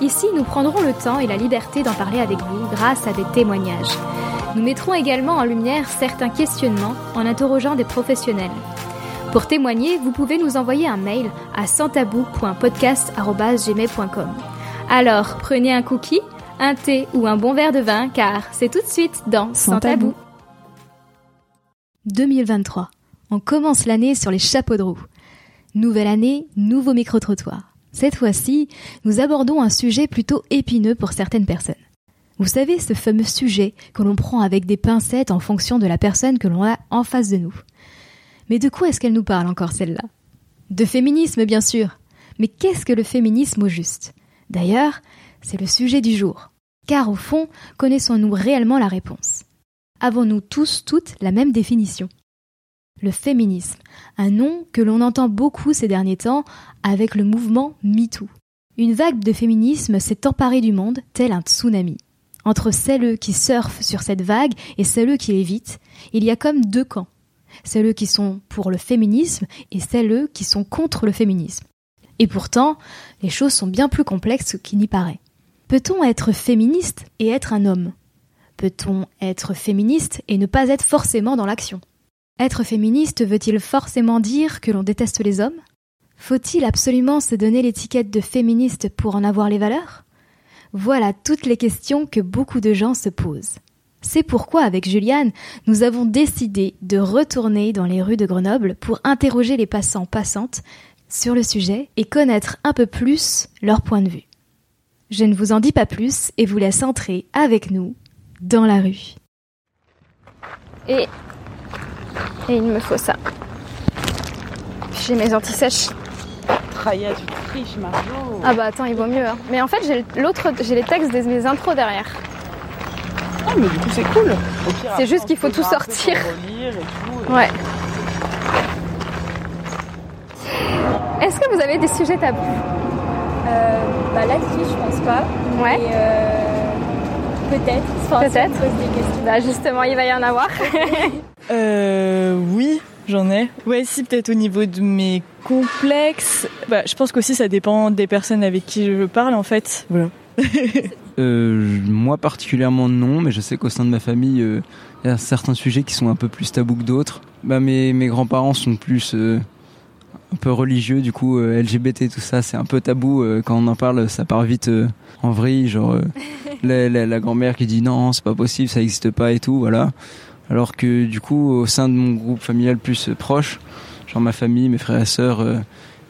ici nous prendrons le temps et la liberté d'en parler avec vous grâce à des témoignages. Nous mettrons également en lumière certains questionnements en interrogeant des professionnels. Pour témoigner, vous pouvez nous envoyer un mail à santabou.podcast.gmail.com. Alors, prenez un cookie, un thé ou un bon verre de vin, car c'est tout de suite dans Sans, tabou. 2023. On commence l'année sur les chapeaux de roue. Nouvelle année, nouveau micro-trottoir. Cette fois-ci, nous abordons un sujet plutôt épineux pour certaines personnes. Vous savez, ce fameux sujet que l'on prend avec des pincettes en fonction de la personne que l'on a en face de nous. Mais de quoi est-ce qu'elle nous parle encore celle-là? De féminisme, bien sûr. Mais qu'est-ce que le féminisme au juste? D'ailleurs, c'est le sujet du jour. Car au fond, connaissons-nous réellement la réponse? Avons-nous tous toutes la même définition? Le féminisme, un nom que l'on entend beaucoup ces derniers temps avec le mouvement MeToo. Une vague de féminisme s'est emparée du monde tel un tsunami. Entre celles qui surfent sur cette vague et celles qui évitent, il y a comme deux camps. Celles qui sont pour le féminisme et celles qui sont contre le féminisme. Et pourtant, les choses sont bien plus complexes qu'il n'y paraît. Peut-on être féministe et être un homme? Peut-on être féministe et ne pas être forcément dans l'action? Être féministe veut-il forcément dire que l'on déteste les hommes? Faut-il absolument se donner l'étiquette de féministe pour en avoir les valeurs? Voilà toutes les questions que beaucoup de gens se posent. C'est pourquoi, avec Juliane, nous avons décidé de retourner dans les rues de Grenoble pour interroger les passants passantes sur le sujet et connaître un peu plus leur point de vue. Je ne vous en dis pas plus et vous laisse entrer avec nous dans la rue. Et et il me faut ça. J'ai mes anti-sèches. Raya, tu triches, Marjo. Ah bah attends, il vaut mieux. Hein. Mais en fait, j'ai l'autre, j'ai les textes de mes intros derrière. Ah mais du coup c'est cool. C'est juste qu'il faut tout sortir. Ouais. Est-ce que vous avez des sujets tabous? Euh, Bah là-dessus, je pense pas. Ouais. Euh, peut-être. Peut-être. Bah justement, il va y en avoir. Euh, oui, j'en ai. Ouais, si, peut-être au niveau de mes complexes. Bah, je pense qu'aussi ça dépend des personnes avec qui je parle, en fait. Voilà. euh, moi particulièrement non, mais je sais qu'au sein de ma famille, euh, il y a certains sujets qui sont un peu plus tabous que d'autres. Bah, mes, mes grands-parents sont plus euh, un peu religieux, du coup euh, LGBT tout ça, c'est un peu tabou. quand on en parle, ça part vite en vrille, genre la, la, la grand-mère qui dit non, c'est pas possible, ça n'existe pas et tout, voilà. Alors que du coup, au sein de mon groupe familial plus proche, genre ma famille, mes frères et sœurs euh,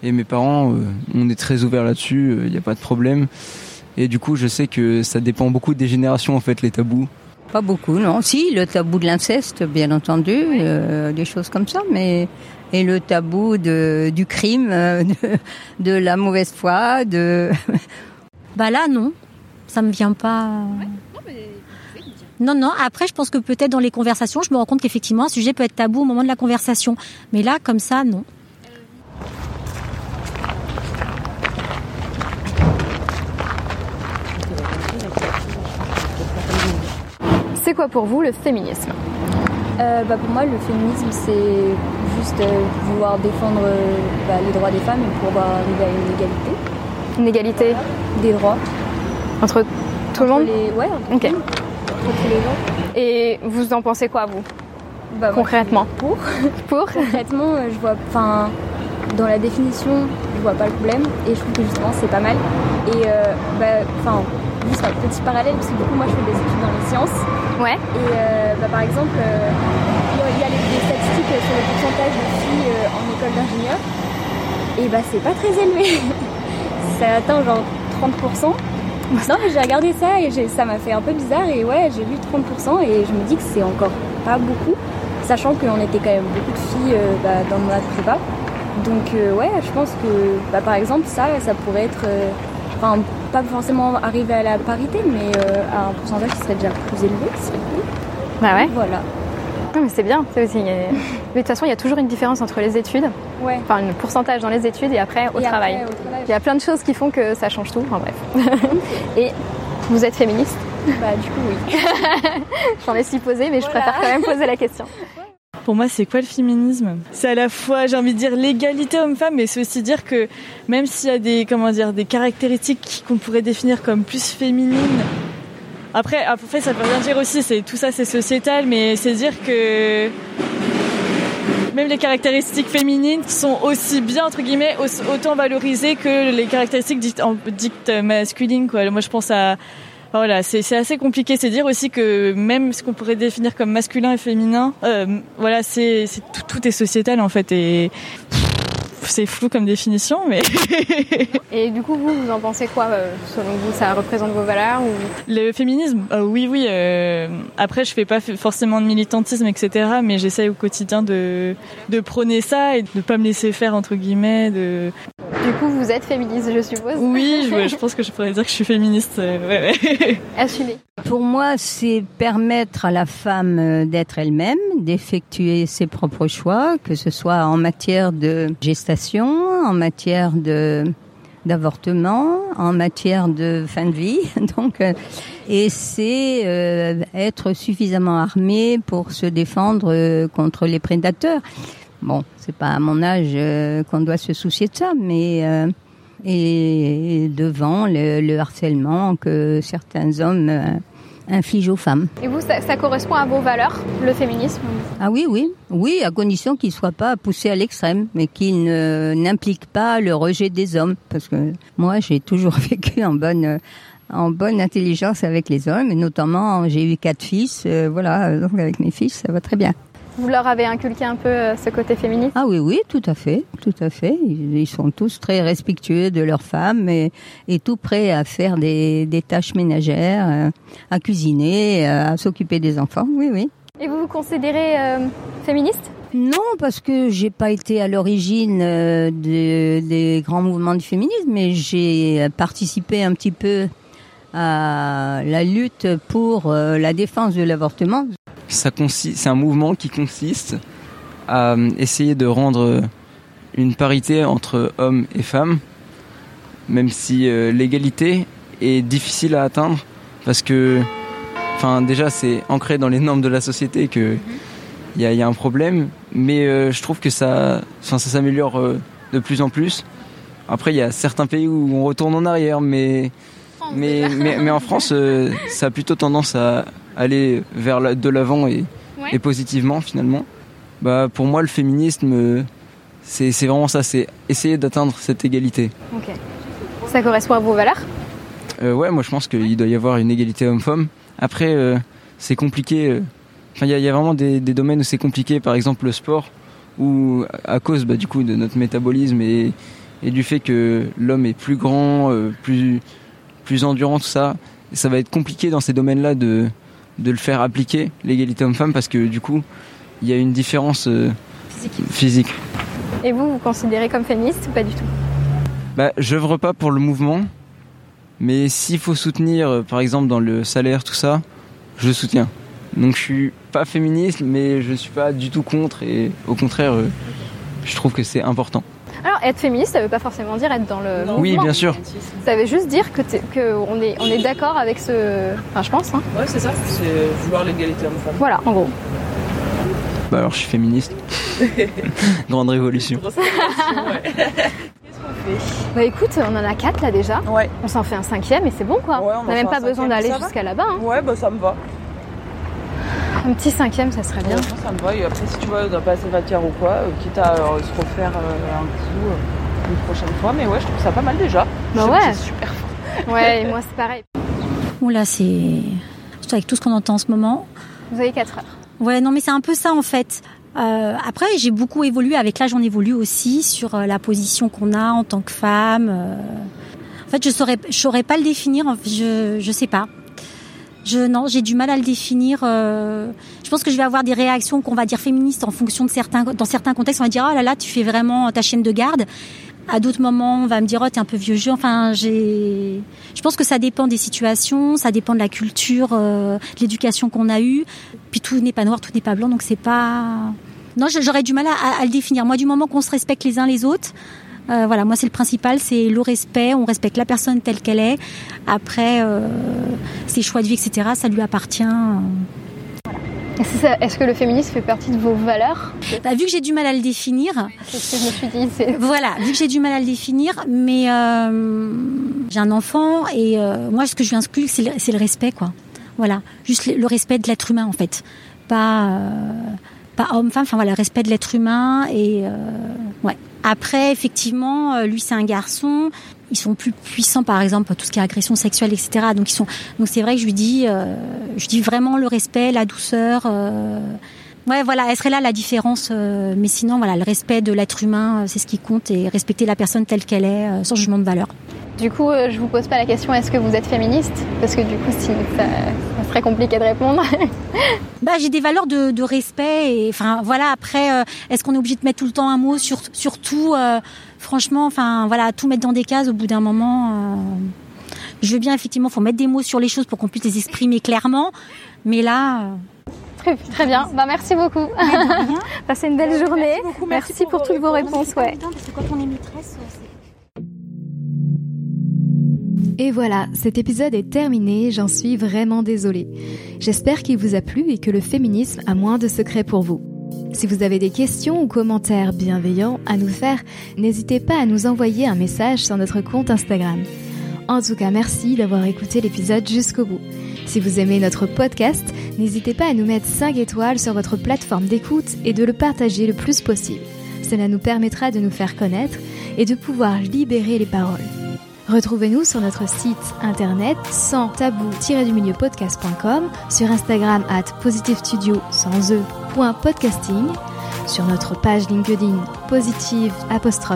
et mes parents, euh, on est très ouvert là-dessus, il euh, n'y a pas de problème. Et du coup, je sais que ça dépend beaucoup des générations en fait, les tabous. Pas beaucoup, non. Si, le tabou de l'inceste, bien entendu, des choses comme ça, mais et le tabou de, du crime, de, de la mauvaise foi, de. bah là, non, ça me vient pas. Non, non. Après, je pense que peut-être dans les conversations, je me rends compte qu'effectivement, un sujet peut être tabou au moment de la conversation. Mais là, comme ça, non. C'est quoi pour vous le féminisme? Euh, bah Pour moi, le féminisme, c'est juste euh, vouloir défendre euh, bah, les droits des femmes et pouvoir arriver à une égalité. Une égalité Des droits. Entre tout le monde? Ouais, ok. Et vous en pensez quoi, vous bah, Concrètement Pour. Pour Concrètement, euh, je vois. Enfin, dans la définition, je vois pas le problème. Et je trouve que justement, c'est pas mal. Et, euh, bah, enfin, juste un petit parallèle, parce que du coup, moi, je fais des études dans les sciences. Ouais. Et euh, bah, par exemple, il y a des statistiques sur le pourcentage de filles en école d'ingénieur. Et bah, c'est pas très élevé. ça atteint genre 30%. Non, mais j'ai regardé ça et ça m'a fait un peu bizarre et ouais, j'ai vu 30% et je me dis que c'est encore pas beaucoup, sachant qu'on était quand même beaucoup de filles euh, bah, dans notre prépa. Donc euh, ouais, je pense que bah, par exemple ça, ça pourrait être, euh, enfin pas forcément arriver à la parité, mais euh, à un pourcentage qui serait déjà plus élevé. Bah ouais. Voilà. Non, mais c'est bien. c'est aussi- Mais de toute façon, il y a toujours une différence entre les études, Ouais. enfin un pourcentage dans les études et après au Et travail. après, au travail, Il y a plein de choses qui font que ça change tout. Enfin bref. et vous êtes féministe bah, du coup, oui. J'en ai supposé, mais je préfère quand même poser la question. Pour moi, c'est quoi le féminisme? C'est à la fois, j'ai envie de dire, l'égalité homme-femme, mais c'est aussi dire que même s'il y a des, comment dire, des caractéristiques qu'on pourrait définir comme plus féminines, après, après, ça veut rien dire aussi, c'est tout ça, c'est sociétal, mais c'est dire que même les caractéristiques féminines sont aussi bien entre guillemets au- autant valorisées que les caractéristiques dites, en- dites masculines. Quoi. Moi, je pense à voilà, c'est assez compliqué. C'est dire aussi que même ce qu'on pourrait définir comme masculin et féminin, euh, voilà, c'est tout, tout est sociétal en fait et c'est flou comme définition, mais Et du coup, vous, vous en pensez quoi euh, Selon vous, ça représente vos valeurs ou... le féminisme, euh, oui, oui. euh, après, je fais pas forcément de militantisme, etc. Mais j'essaye au quotidien de de prôner ça et de pas me laisser faire entre guillemets. De Du coup, vous êtes féministe, je suppose oui, je, je pense que je pourrais dire que je suis féministe. euh, ouais. Pour moi, c'est permettre à la femme euh, d'être elle-même, d'effectuer ses propres choix, que ce soit en matière de gestation, en matière de d'avortement, en matière de fin de vie. Donc, euh, et c'est euh, être suffisamment armé pour se défendre euh, contre les prédateurs. Bon, c'est pas à mon âge euh, qu'on doit se soucier de ça, mais euh, et devant le, le harcèlement que certains hommes euh, infligent aux femmes. Et vous, ça, ça correspond à vos valeurs, le féminisme? Ah oui, oui, oui, à condition qu'il soit pas poussé à l'extrême, mais qu'il ne n'implique pas le rejet des hommes, parce que moi j'ai toujours vécu en bonne en bonne intelligence avec les hommes, et notamment j'ai eu quatre fils, euh, voilà, donc avec mes fils ça va très bien. Vous leur avez inculqué un peu euh, ce côté féministe? Ah oui, oui, tout à fait, tout à fait. Ils, sont tous très respectueux de leurs femmes et, et tout prêts à faire des, des tâches ménagères, euh, à cuisiner, euh, à s'occuper des enfants. Oui, oui. Et vous vous considérez euh, féministe? Non, parce que j'ai pas été à l'origine euh, de- des grands mouvements du féminisme, mais j'ai participé un petit peu à la lutte pour euh, la défense de l'avortement. c'est un mouvement qui consiste à euh, essayer de rendre une parité entre hommes et femmes, même si euh, l'égalité est difficile à atteindre parce que, enfin, déjà c'est ancré dans les normes de la société que il y a, y a un problème, mais je trouve que ça, ça s'améliore de plus en plus. Après, il y a certains pays où on retourne en arrière, mais mais, mais, mais en France, euh, ça a plutôt tendance à aller vers la- de l'avant et, Ouais. et positivement finalement. Bah, pour moi, le féminisme, c'est vraiment ça, c'est essayer d'atteindre cette égalité. Ok. Ça correspond à vos valeurs Euh, ouais, moi je pense qu'il doit y avoir une égalité homme-femme. Après, euh, c'est compliqué. euh, Enfin, il y, a- il y a vraiment des, des domaines où c'est compliqué, par exemple le sport, où à cause bah, du coup de notre métabolisme et, et du fait que l'homme est plus grand, euh, plus plus endurant, tout ça, ça va être compliqué dans ces domaines-là de de le faire appliquer l'égalité homme-femme parce que du coup il y a une différence euh, physique. Et vous, vous considérez comme féministe ou pas du tout? Bah, j'œuvre pas pour le mouvement, mais s'il faut soutenir, euh, par exemple, dans le salaire, tout ça, je soutiens. Donc je suis pas féministe, mais je suis pas du tout contre, et au contraire, euh, je trouve que c'est important. Alors, être féministe, ça veut pas forcément dire être dans le Oui, mouvement. bien sûr. Ça veut juste dire que, t'es- que on est, on est d'accord avec ce... Enfin, je pense, hein. Ouais, c'est ça, c'est vouloir l'égalité homme-femme. Voilà, en gros. Bah alors je suis féministe. Grande révolution. Bah écoute, on en a quatre là déjà. Ouais. On s'en fait un cinquième et c'est bon quoi. Ouais, on n'a même pas besoin d'aller jusqu'à là-bas. hein. Ouais, bah ça me va. Un petit cinquième, ça serait bien. Ça me va. Et après, si tu vois, dans passer matière ou quoi, euh, quitte à euh, se refaire euh, un coup euh, une prochaine fois. Mais ouais, je trouve ça pas mal déjà. Bah ouais. C'est super fort. Ouais, et moi c'est pareil. Oula, c'est. Surtout avec tout ce qu'on entend en ce moment. Vous avez 4 heures. Ouais, non, mais c'est un peu ça en fait. Euh, après, j'ai beaucoup évolué. Avec l'âge, on évolue aussi sur euh, la position qu'on a en tant que femme. euh. En fait, je saurais, je saurais pas le définir. Je, je sais pas. Je non, j'ai du mal à le définir. euh. Je pense que je vais avoir des réactions qu'on va dire féministes en fonction de certains, dans certains contextes, on va dire oh là là, tu fais vraiment ta chaîne de garde. À d'autres moments, on va me dire oh t'es un peu vieux jeu. Enfin, j'ai. Je pense que ça dépend des situations, ça dépend de la culture, euh, de l'éducation qu'on a eue. Puis tout n'est pas noir, tout n'est pas blanc, donc c'est pas. Non, j'aurais du mal à, à, le définir. Moi, du moment qu'on se respecte les uns les autres, euh, voilà, moi c'est le principal, c'est le respect. On respecte la personne telle qu'elle est. Après, euh, ses choix de vie, etc. Ça lui appartient. Est-ce que le féminisme fait partie de vos valeurs? Bah, Vu que j'ai du mal à le définir. C'est ce que je me suis dit. Voilà, vu que j'ai du mal à le définir, mais euh, j'ai un enfant et euh, moi ce que je lui inculque c'est le, le, respect quoi. Voilà, juste le, le respect de l'être humain en fait, pas euh, pas homme-femme. Enfin voilà, le respect de l'être humain et euh, ouais. Après, effectivement, lui c'est un garçon. Ils sont plus puissants, par exemple, tout ce qui est agression sexuelle, etc. Donc ils sont. Donc c'est vrai que je lui dis, euh, je dis vraiment le respect, la douceur. Euh... Ouais, voilà, elle serait là la différence. Euh, mais sinon, voilà, le respect de l'être humain, euh, c'est ce qui compte et respecter la personne telle qu'elle est, euh, sans jugement de valeur. Du coup, je vous pose pas la question est-ce que vous êtes féministe? Parce que du coup, si, ça, ça serait compliqué de répondre. bah, j'ai des valeurs de, de, respect et enfin voilà. Après, euh, est-ce qu'on est obligé de mettre tout le temps un mot sur sur tout euh, Franchement, enfin voilà, tout mettre dans des cases au bout d'un moment. Euh, je veux bien effectivement, faut mettre des mots sur les choses pour qu'on puisse les exprimer clairement. Mais là. Très, très bien. Bah, merci beaucoup. Passez une belle journée. Merci, beaucoup, merci, merci pour, pour, toutes vos réponses. Ouais. Parce que quand on est maîtresse, Et voilà, cet épisode est terminé, j'en suis vraiment désolée. J'espère qu'il vous a plu et que le féminisme a moins de secrets pour vous. Si vous avez des questions ou commentaires bienveillants à nous faire, n'hésitez pas à nous envoyer un message sur notre compte Instagram. En tout cas, merci d'avoir écouté l'épisode jusqu'au bout. Si vous aimez notre podcast, n'hésitez pas à nous mettre 5 étoiles sur votre plateforme d'écoute et de le partager le plus possible. Cela nous permettra de nous faire connaître et de pouvoir libérer les paroles. Retrouvez-nous sur notre site internet sans tabou-du-milieu podcast.com, sur Instagram at positivestudio sans e, sur notre page LinkedIn positive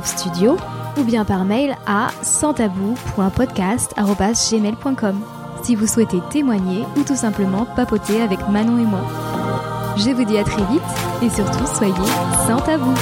studio ou bien par mail à santabou.podcast.gmail.com si vous souhaitez témoigner ou tout simplement papoter avec Manon et moi. Je vous dis à très vite et surtout soyez sans tabou.